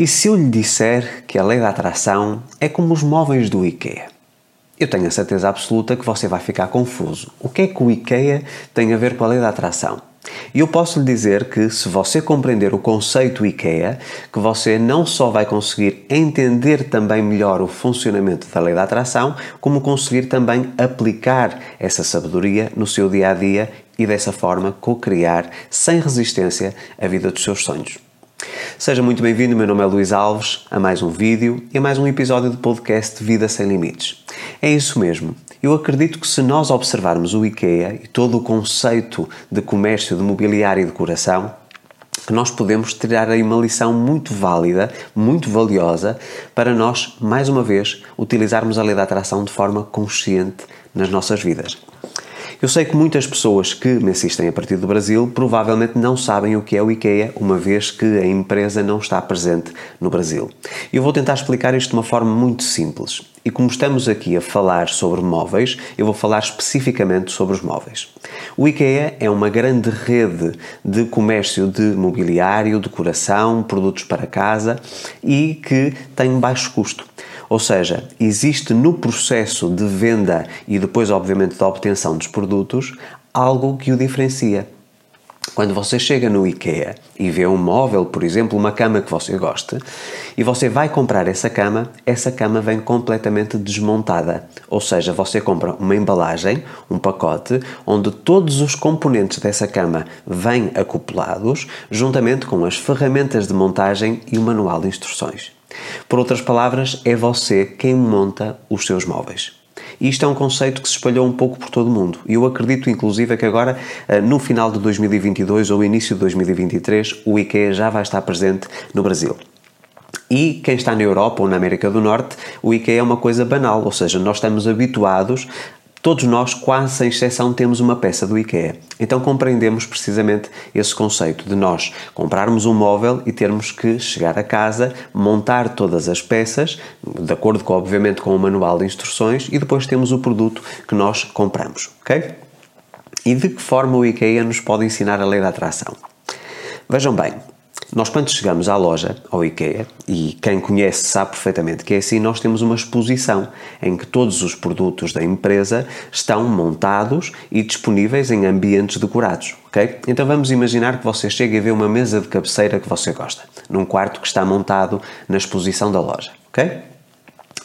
E se eu lhe disser que a lei da atração é como os móveis do IKEA? Eu tenho a certeza absoluta que você vai ficar confuso. O que é que o IKEA tem a ver com a lei da atração? E eu posso lhe dizer que, se você compreender o conceito IKEA, que você não só vai conseguir entender também melhor o funcionamento da lei da atração, como conseguir também aplicar essa sabedoria no seu dia a dia e dessa forma co-criar sem resistência a vida dos seus sonhos. Seja muito bem-vindo, meu nome é Luís Alves, a mais um vídeo e a mais um episódio do podcast Vida Sem Limites. É isso mesmo. Eu acredito que se nós observarmos o IKEA e todo o conceito de comércio de mobiliário e decoração, que nós podemos tirar aí uma lição muito válida, muito valiosa, para nós, mais uma vez, utilizarmos a lei da atração de forma consciente nas nossas vidas. Eu sei que muitas pessoas que me assistem a partir do Brasil provavelmente não sabem o que é o IKEA, uma vez que a empresa não está presente no Brasil. Eu vou tentar explicar isto de uma forma muito simples. E como estamos aqui a falar sobre móveis, eu vou falar especificamente sobre os móveis. O IKEA é uma grande rede de comércio de mobiliário, decoração, produtos para casa e que tem baixo custo. Ou seja, existe no processo de venda e depois, obviamente, da obtenção dos produtos algo que o diferencia. Quando você chega no IKEA e vê um móvel, por exemplo, uma cama que você gosta, e você vai comprar essa cama, essa cama vem completamente desmontada. Ou seja, você compra uma embalagem, um pacote, onde todos os componentes dessa cama vêm acoplados, juntamente com as ferramentas de montagem e o manual de instruções. Por outras palavras, é você quem monta os seus móveis. Isto é um conceito que se espalhou um pouco por todo o mundo. E eu acredito, inclusive, que agora, eh, no final de 2022 ou início de 2023, o IKEA já vai estar presente no Brasil. E quem está na Europa ou na América do Norte, o IKEA é uma coisa banal, ou seja, nós estamos habituados Todos nós, quase sem exceção, temos uma peça do IKEA. Então compreendemos precisamente esse conceito de nós comprarmos um móvel e termos que chegar a casa, montar todas as peças, de acordo com, obviamente, com o manual de instruções, e depois temos o produto que nós compramos, ok? E de que forma o IKEA nos pode ensinar a lei da atração? Vejam bem, nós, quando chegamos à loja, ao IKEA, e quem conhece sabe perfeitamente que é assim, nós temos uma exposição em que todos os produtos da empresa estão montados e disponíveis em ambientes decorados. ok? Então vamos imaginar que você chega e vê uma mesa de cabeceira que você gosta, num quarto que está montado na exposição da loja. ok?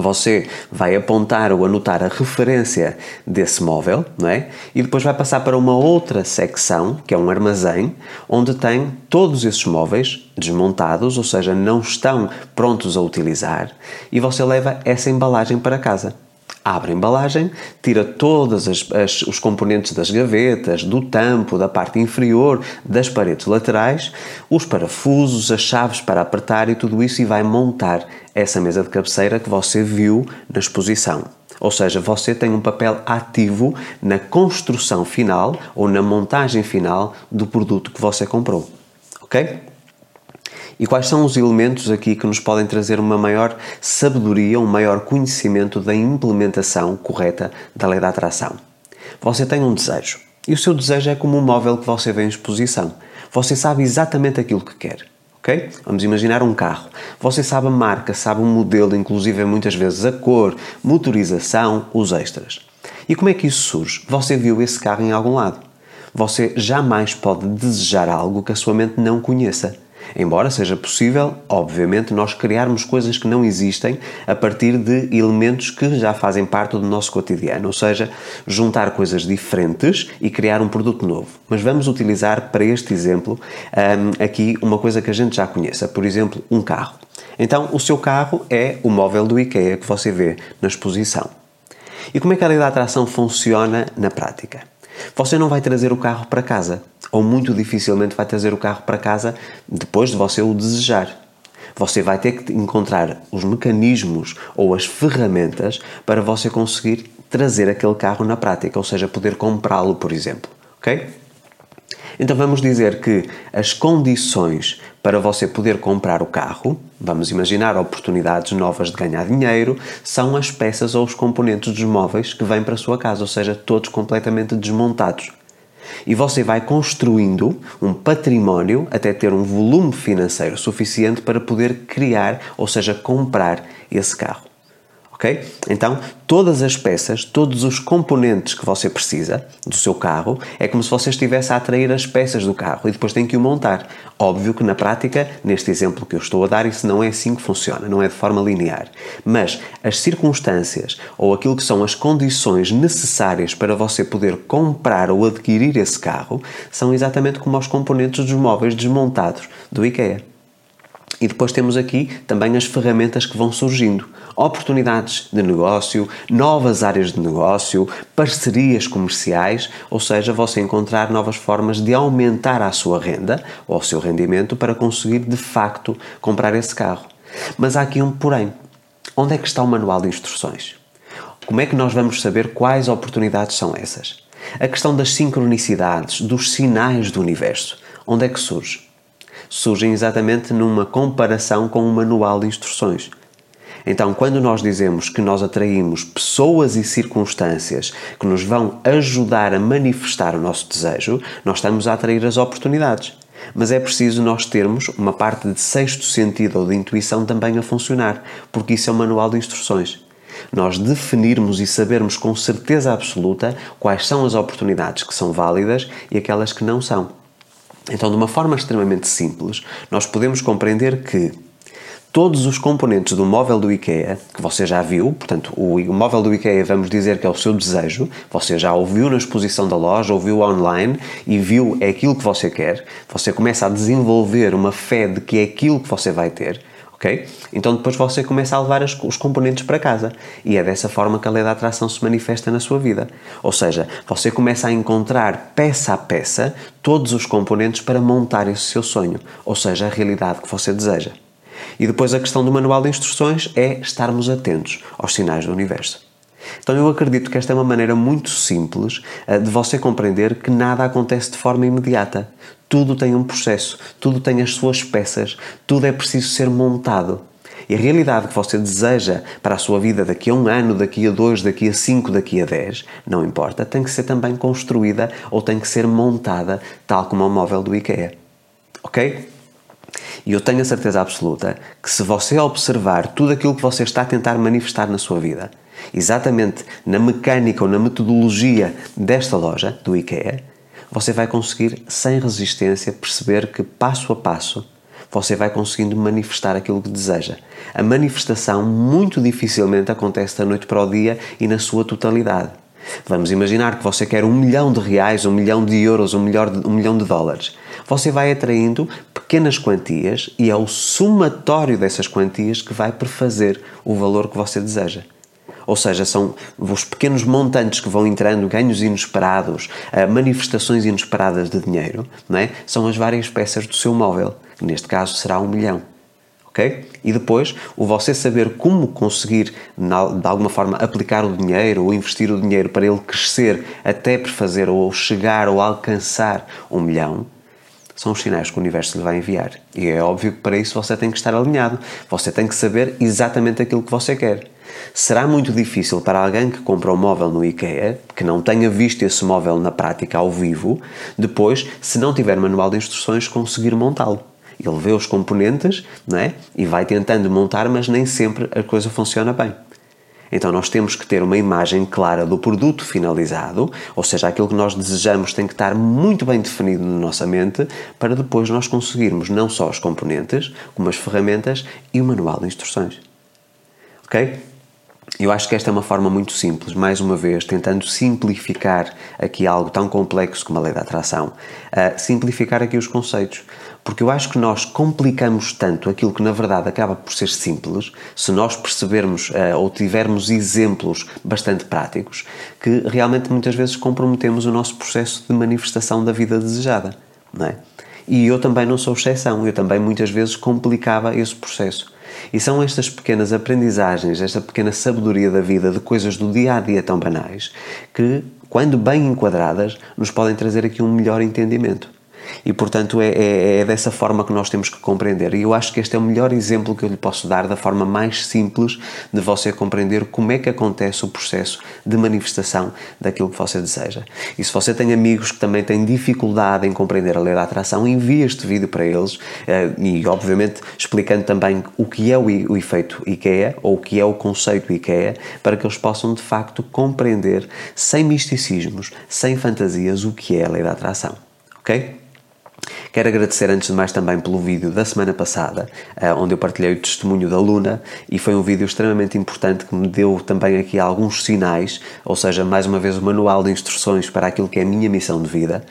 Você vai apontar ou anotar a referência desse móvel, não é? E depois vai passar para uma outra secção, que é um armazém, onde tem todos esses móveis desmontados, ou seja, não estão prontos a utilizar, e você leva essa embalagem para casa abre a embalagem, tira todos os componentes das gavetas, do tampo, da parte inferior, das paredes laterais, os parafusos, as chaves para apertar e tudo isso e vai montar essa mesa de cabeceira que você viu na exposição. Ou seja, você tem um papel ativo na construção final ou na montagem final do produto que você comprou. Ok? E quais são os elementos aqui que nos podem trazer uma maior sabedoria, um maior conhecimento da implementação correta da lei da atração? Você tem um desejo. E o seu desejo é como um móvel que você vê em exposição. Você sabe exatamente aquilo que quer. ok? Vamos imaginar um carro. Você sabe a marca, sabe o modelo, inclusive muitas vezes a cor, motorização, os extras. E como é que isso surge? Você viu esse carro em algum lado. Você jamais pode desejar algo que a sua mente não conheça. Embora seja possível, obviamente, nós criarmos coisas que não existem a partir de elementos que já fazem parte do nosso cotidiano, ou seja, juntar coisas diferentes e criar um produto novo. Mas vamos utilizar para este exemplo um, aqui uma coisa que a gente já conheça, por exemplo, um carro. Então, o seu carro é o móvel do IKEA que você vê na exposição. E como é que a lei da atração funciona na prática? Você não vai trazer o carro para casa, ou muito dificilmente vai trazer o carro para casa depois de você o desejar. Você vai ter que encontrar os mecanismos ou as ferramentas para você conseguir trazer aquele carro na prática, ou seja, poder comprá-lo, por exemplo. Ok? Então vamos dizer que as condições para você poder comprar o carro, vamos imaginar oportunidades novas de ganhar dinheiro, são as peças ou os componentes dos móveis que vêm para a sua casa, ou seja, todos completamente desmontados. E você vai construindo um património até ter um volume financeiro suficiente para poder criar, ou seja, comprar esse carro ok? Então, todas as peças, todos os componentes que você precisa do seu carro, é como se você estivesse a atrair as peças do carro e depois tem que o montar. Óbvio que na prática, neste exemplo que eu estou a dar, isso não é assim que funciona, não é de forma linear. Mas as circunstâncias ou aquilo que são as condições necessárias para você poder comprar ou adquirir esse carro são exatamente como os componentes dos móveis desmontados do IKEA. E depois temos aqui também as ferramentas que vão surgindo, oportunidades de negócio, novas áreas de negócio, parcerias comerciais, ou seja, você encontrar novas formas de aumentar a sua renda ou o seu rendimento para conseguir de facto comprar esse carro. Mas há aqui um porém. Onde é que está o manual de instruções? Como é que nós vamos saber quais oportunidades são essas? A questão das sincronicidades, dos sinais do universo. Onde é que surge? Surgem exatamente numa comparação com um manual de instruções. Então, quando nós dizemos que nós atraímos pessoas e circunstâncias que nos vão ajudar a manifestar o nosso desejo, nós estamos a atrair as oportunidades. Mas é preciso nós termos uma parte de sexto sentido ou de intuição também a funcionar, porque isso é um manual de instruções. Nós definirmos e sabermos com certeza absoluta quais são as oportunidades que são válidas e aquelas que não são. Então, de uma forma extremamente simples, nós podemos compreender que todos os componentes do móvel do IKEA, que você já viu, portanto, o móvel do IKEA vamos dizer que é o seu desejo, você já ouviu na exposição da loja, ouviu online e viu é aquilo que você quer, você começa a desenvolver uma fé de que é aquilo que você vai ter, ok? Então depois você começa a levar os componentes para casa e é dessa forma que a lei da atração se manifesta na sua vida. Ou seja, você começa a encontrar peça a peça todos os componentes para montar esse seu sonho, ou seja, a realidade que você deseja. E depois a questão do manual de instruções é estarmos atentos aos sinais do universo. Então eu acredito que esta é uma maneira muito simples eh, de você compreender que nada acontece de forma imediata. Tudo tem um processo, tudo tem as suas peças, tudo é preciso ser montado. E a realidade que você deseja para a sua vida daqui a um ano, daqui a dois, daqui a cinco, daqui a dez, não importa, tem que ser também construída ou tem que ser montada, tal como o móvel do IKEA. Ok? E eu tenho a certeza absoluta que se você observar tudo aquilo que você está a tentar manifestar na sua vida, exatamente na mecânica ou na metodologia desta loja, do IKEA, você vai conseguir, sem resistência, perceber que passo a passo você vai conseguindo manifestar aquilo que deseja. A manifestação muito dificilmente acontece da noite para o dia e na sua totalidade. Vamos imaginar que você quer um milhão de reais, um milhão de euros, um, milhão de, um milhão de dólares. Você vai atraindo pequenas quantias e é o somatório dessas quantias que vai prefazer o valor que você deseja. Ou seja, são os pequenos montantes que vão entrando, ganhos inesperados, eh, manifestações inesperadas de dinheiro, não é? são as várias peças do seu móvel, que neste caso será um milhão. ok? E depois, o você saber como conseguir, de alguma forma, aplicar o dinheiro ou investir o dinheiro para ele crescer até prefazer ou chegar ou alcançar um milhão, são os sinais que o universo lhe vai enviar. E é óbvio que para isso você tem que estar alinhado. Você tem que saber exatamente aquilo que você quer. Será muito difícil para alguém que compra um móvel no IKEA, que não tenha visto esse móvel na prática ao vivo, depois, se não tiver manual de instruções, conseguir montá-lo. Ele vê os componentes não é? e vai tentando montar, mas nem sempre a coisa funciona bem. Então nós temos que ter uma imagem clara do produto finalizado, ou seja, aquilo que nós desejamos tem que estar muito bem definido na nossa mente para depois nós conseguirmos não só os componentes, como as ferramentas e o manual de instruções. Ok? Eu acho que esta é uma forma muito simples, mais uma vez, tentando simplificar aqui algo tão complexo como a lei da atração, uh, simplificar aqui os conceitos. Porque eu acho que nós complicamos tanto aquilo que na verdade acaba por ser simples, se nós percebermos uh, ou tivermos exemplos bastante práticos, que realmente muitas vezes comprometemos o nosso processo de manifestação da vida desejada. Não é? E eu também não sou exceção, eu também muitas vezes complicava esse processo. E são estas pequenas aprendizagens, esta pequena sabedoria da vida, de coisas do dia a dia tão banais, que, quando bem enquadradas, nos podem trazer aqui um melhor entendimento. E, portanto, é, é, é, dessa forma que nós temos que compreender. E eu acho que este é o melhor exemplo que eu lhe posso dar da forma mais simples de você compreender como é que acontece o processo de manifestação daquilo que você deseja. E se você tem amigos que também têm dificuldade em compreender a lei da atração, envie este vídeo para eles eh, e, obviamente, explicando também o que é o efeito IKEA ou o que é o conceito IKEA para que eles possam, de facto, compreender sem misticismos, sem fantasias, o que é a lei da atração. Ok? Quero agradecer antes de mais também pelo vídeo da semana passada, eh, onde eu partilhei o testemunho da Luna e foi um vídeo extremamente importante que me deu também aqui alguns sinais, ou seja, mais uma vez o manual de instruções para aquilo que é a minha missão de vida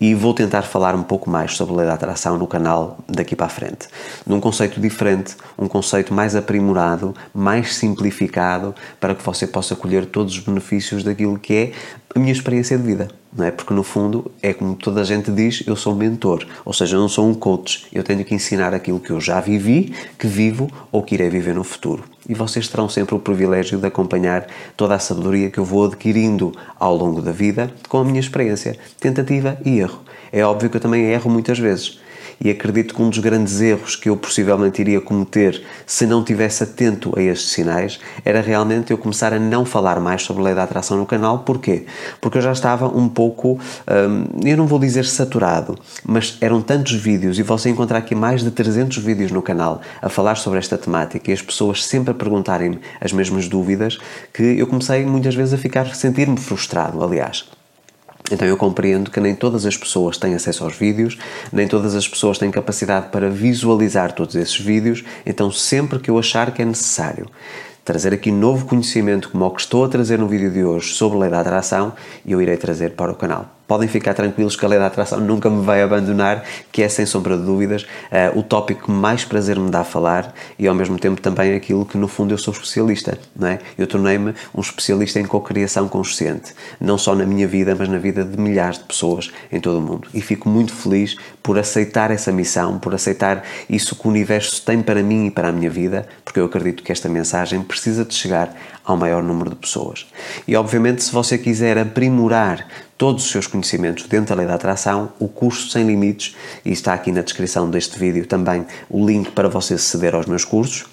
e vou tentar falar um pouco mais sobre a lei da atração no canal daqui para a frente. Num conceito diferente, um conceito mais aprimorado, mais simplificado, para que você possa colher todos os benefícios daquilo que é a minha experiência de vida, não é? Porque no fundo é como toda a gente diz, eu sou mentor, ou seja, eu não sou um coach, eu tenho que ensinar aquilo que eu já vivi, que vivo ou que irei viver no futuro. E vocês terão sempre o privilégio de acompanhar toda a sabedoria que eu vou adquirindo ao longo da vida com a minha experiência, tentativa e erro. É óbvio que eu também erro muitas vezes, e acredito que um dos grandes erros que eu possivelmente iria cometer se não tivesse atento a estes sinais era realmente eu começar a não falar mais sobre a lei da atração no canal. Porquê? Porque eu já estava um pouco, hum, eu não vou dizer saturado, mas eram tantos vídeos e você encontrar aqui mais de 300 vídeos no canal a falar sobre esta temática e as pessoas sempre a perguntarem-me as mesmas dúvidas que eu comecei muitas vezes a ficar, sentir-me frustrado, aliás. Então eu compreendo que nem todas as pessoas têm acesso aos vídeos, nem todas as pessoas têm capacidade para visualizar todos esses vídeos, então sempre que eu achar que é necessário trazer aqui novo conhecimento como o que estou a trazer no vídeo de hoje sobre a lei da atração, eu irei trazer para o canal podem ficar tranquilos que a lei da atração nunca me vai abandonar, que é sem sombra de dúvidas uh, o tópico que mais prazer me dá a falar e ao mesmo tempo também aquilo que no fundo eu sou especialista, não é? Eu tornei-me um especialista em cocriação consciente, não só na minha vida, mas na vida de milhares de pessoas em todo o mundo. E fico muito feliz por aceitar essa missão, por aceitar isso que o universo tem para mim e para a minha vida, porque eu acredito que esta mensagem precisa de chegar ao maior número de pessoas. E obviamente, se você quiser aprimorar todos os seus conhecimentos dentro da lei da atração, o curso Sem Limites, e está aqui na descrição deste vídeo também o link para você aceder aos meus cursos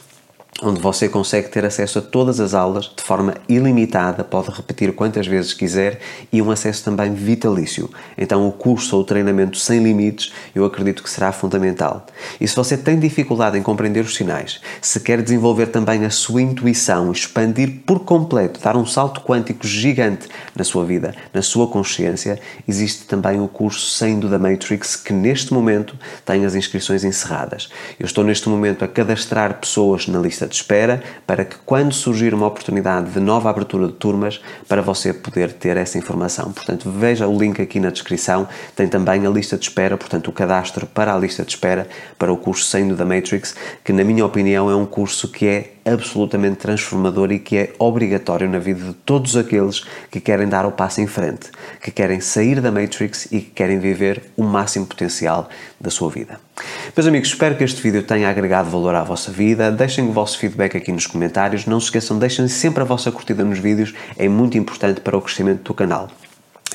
onde você consegue ter acesso a todas as aulas de forma ilimitada, pode repetir quantas vezes quiser e um acesso também vitalício. Então, o curso ou o treinamento sem limites eu acredito que será fundamental. E se você tem dificuldade em compreender os sinais, se quer desenvolver também a sua intuição, expandir por completo, dar um salto quântico gigante na sua vida, na sua consciência, existe também o curso Saindo da Matrix que neste momento tem as inscrições encerradas. Eu estou neste momento a cadastrar pessoas na lista de espera para que, quando surgir uma oportunidade de nova abertura de turmas, para você poder ter essa informação. Portanto, veja o link aqui na descrição, tem também a lista de espera, portanto, o cadastro para a lista de espera para o curso Saindo da Matrix, que, na minha opinião, é um curso que é absolutamente transformador e que é obrigatório na vida de todos aqueles que querem dar o passo em frente, que querem sair da Matrix e que querem viver o máximo potencial da sua vida. Meus amigos, espero que este vídeo tenha agregado valor à vossa vida. Deixem o vosso feedback aqui nos comentários. Não se esqueçam, deixem sempre a vossa curtida nos vídeos, é muito importante para o crescimento do canal.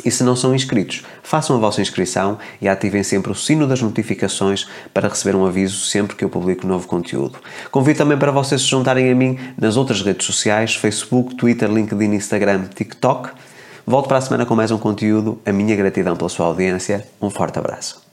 E se não são inscritos, façam a vossa inscrição e ativem sempre o sino das notificações para receber um aviso sempre que eu publico novo conteúdo. Convido também para vocês se juntarem a mim nas outras redes sociais: Facebook, Twitter, LinkedIn, Instagram, TikTok. Volto para a semana com mais um conteúdo. A minha gratidão pela sua audiência. Um forte abraço.